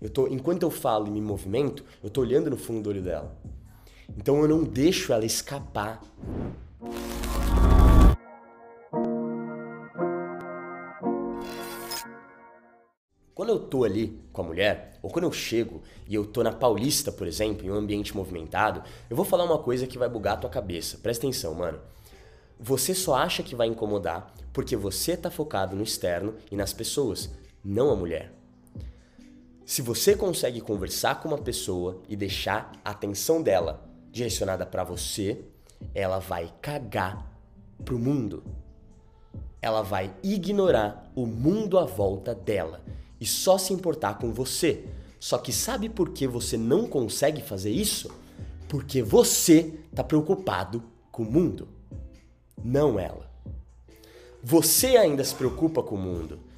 Eu tô, enquanto eu falo e me movimento, eu tô olhando no fundo do olho dela. Então eu não deixo ela escapar. Quando eu tô ali com a mulher, ou quando eu chego e eu tô na Paulista, por exemplo, em um ambiente movimentado, eu vou falar uma coisa que vai bugar a tua cabeça. Presta atenção, mano. Você só acha que vai incomodar porque você tá focado no externo e nas pessoas, não a mulher. Se você consegue conversar com uma pessoa e deixar a atenção dela direcionada para você, ela vai cagar pro mundo. Ela vai ignorar o mundo à volta dela e só se importar com você. Só que sabe por que você não consegue fazer isso? Porque você tá preocupado com o mundo, não ela. Você ainda se preocupa com o mundo.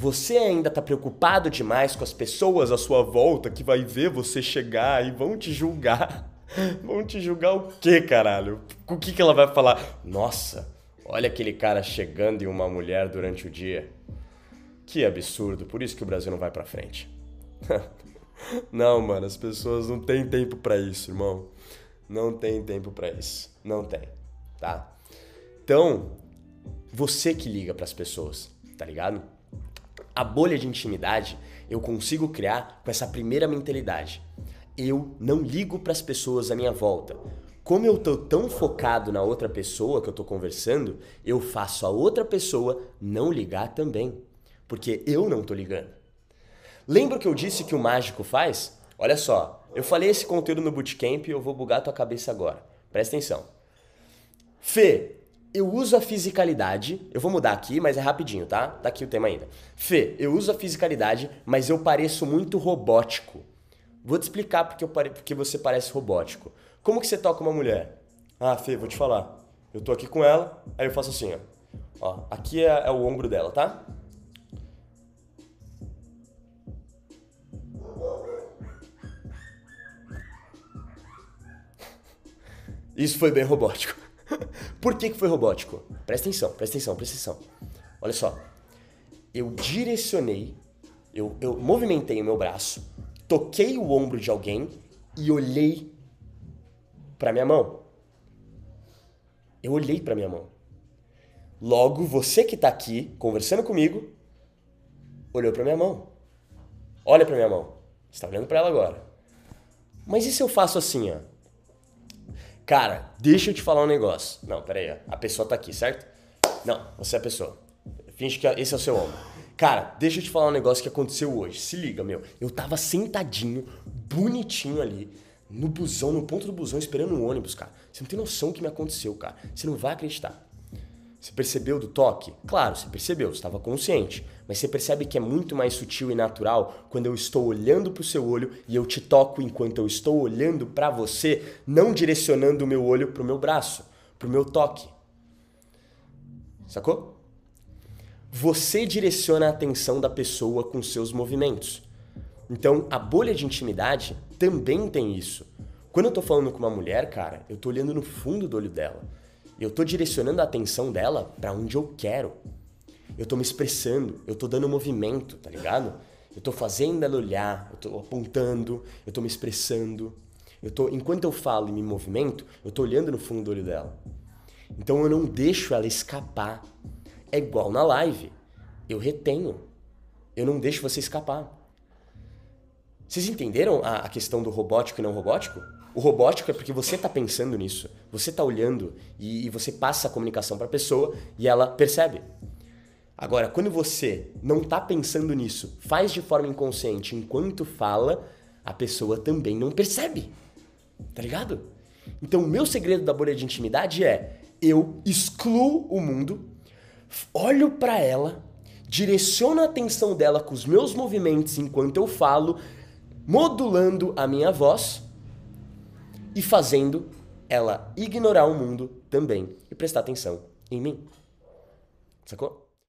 Você ainda tá preocupado demais com as pessoas à sua volta que vai ver você chegar e vão te julgar. Vão te julgar o quê, caralho? O que, que ela vai falar? Nossa, olha aquele cara chegando em uma mulher durante o dia. Que absurdo, por isso que o Brasil não vai pra frente. não, mano, as pessoas não têm tempo para isso, irmão. Não tem tempo para isso. Não tem, tá? Então, você que liga para as pessoas, tá ligado? A bolha de intimidade eu consigo criar com essa primeira mentalidade. Eu não ligo para as pessoas à minha volta. Como eu tô tão focado na outra pessoa que eu tô conversando, eu faço a outra pessoa não ligar também, porque eu não tô ligando. Lembra que eu disse que o mágico faz? Olha só, eu falei esse conteúdo no bootcamp e eu vou bugar tua cabeça agora. Presta atenção. Fê, eu uso a fisicalidade, eu vou mudar aqui, mas é rapidinho, tá? Tá aqui o tema ainda. Fê, eu uso a fisicalidade, mas eu pareço muito robótico. Vou te explicar porque, eu pare... porque você parece robótico. Como que você toca uma mulher? Ah, Fê, vou te falar. Eu tô aqui com ela, aí eu faço assim, ó. ó aqui é, é o ombro dela, tá? Isso foi bem robótico. Por que, que foi robótico? Presta atenção, presta atenção, presta atenção. Olha só. Eu direcionei, eu, eu movimentei o meu braço, toquei o ombro de alguém e olhei para minha mão. Eu olhei para minha mão. Logo, você que tá aqui conversando comigo, olhou para minha mão. Olha para minha mão. Você tá olhando para ela agora. Mas e se eu faço assim, ó? Cara, deixa eu te falar um negócio. Não, pera aí, a pessoa tá aqui, certo? Não, você é a pessoa. Finge que esse é o seu ombro. Cara, deixa eu te falar um negócio que aconteceu hoje. Se liga, meu. Eu tava sentadinho, bonitinho ali, no busão, no ponto do busão, esperando um ônibus, cara. Você não tem noção do que me aconteceu, cara. Você não vai acreditar. Você percebeu do toque? Claro, você percebeu, estava consciente. Mas você percebe que é muito mais sutil e natural quando eu estou olhando para o seu olho e eu te toco enquanto eu estou olhando para você, não direcionando o meu olho para o meu braço, para o meu toque. Sacou? Você direciona a atenção da pessoa com seus movimentos. Então, a bolha de intimidade também tem isso. Quando eu tô falando com uma mulher, cara, eu tô olhando no fundo do olho dela. Eu tô direcionando a atenção dela para onde eu quero. Eu tô me expressando, eu tô dando movimento, tá ligado? Eu tô fazendo ela olhar, eu tô apontando, eu tô me expressando. Eu tô, enquanto eu falo e me movimento, eu tô olhando no fundo do olho dela. Então eu não deixo ela escapar. É igual na live. Eu retenho. Eu não deixo você escapar. Vocês entenderam a, a questão do robótico e não robótico? O robótico é porque você está pensando nisso, você está olhando e, e, você passa a comunicação para a pessoa e ela percebe. Agora, quando você não está pensando nisso, faz de forma inconsciente enquanto fala, a pessoa também não percebe. Tá ligado? Então, o meu segredo da bolha de intimidade é eu excluo o mundo, olho para ela, direciono a atenção dela com os meus movimentos enquanto eu falo, modulando a minha voz e fazendo ela ignorar o mundo também e prestar atenção em mim. Sacou?